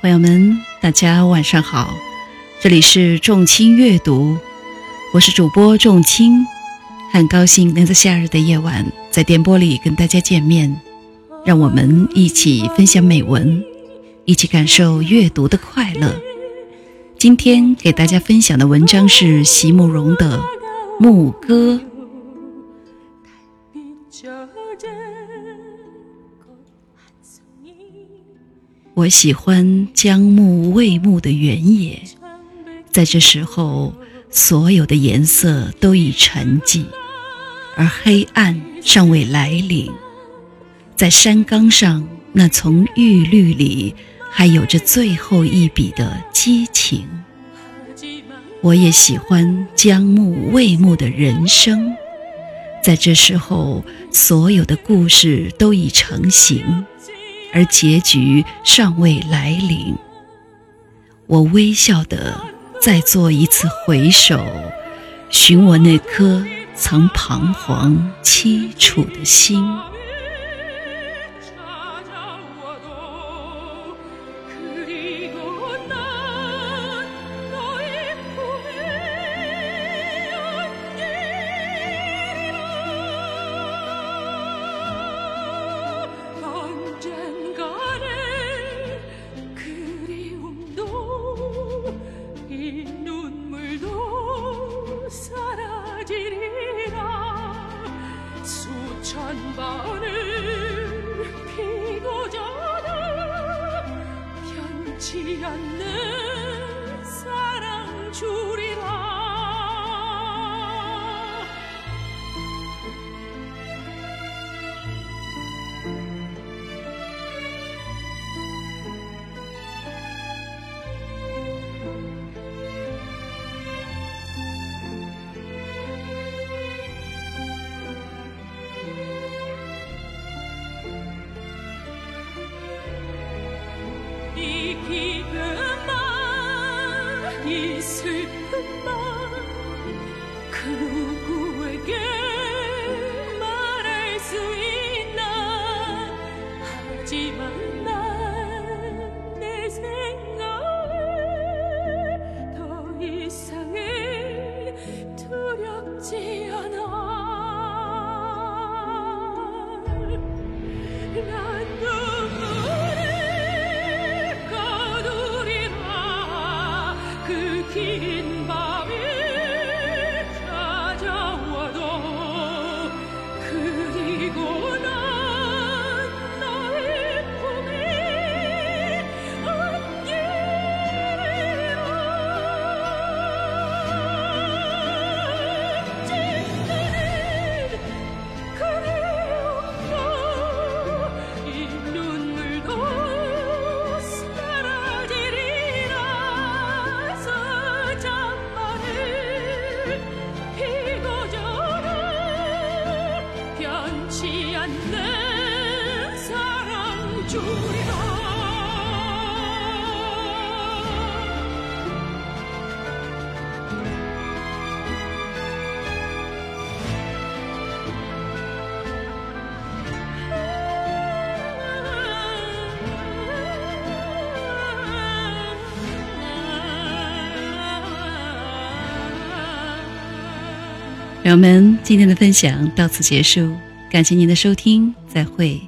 朋友们，大家晚上好，这里是众卿阅读，我是主播众卿，很高兴能在夏日的夜晚在电波里跟大家见面，让我们一起分享美文，一起感受阅读的快乐。今天给大家分享的文章是席慕容的《牧歌》。我喜欢将暮未暮的原野，在这时候，所有的颜色都已沉寂，而黑暗尚未来临。在山岗上，那丛玉绿里，还有着最后一笔的激情。我也喜欢将暮未暮的人生，在这时候，所有的故事都已成型。而结局尚未来临，我微笑的再做一次回首，寻我那颗曾彷徨凄楚的心。 길도 사라지리라. 수천 번을 피고 저도 변치 않는 이 슬픈 맘 朋友们，今天的分享到此结束，感谢您的收听，再会。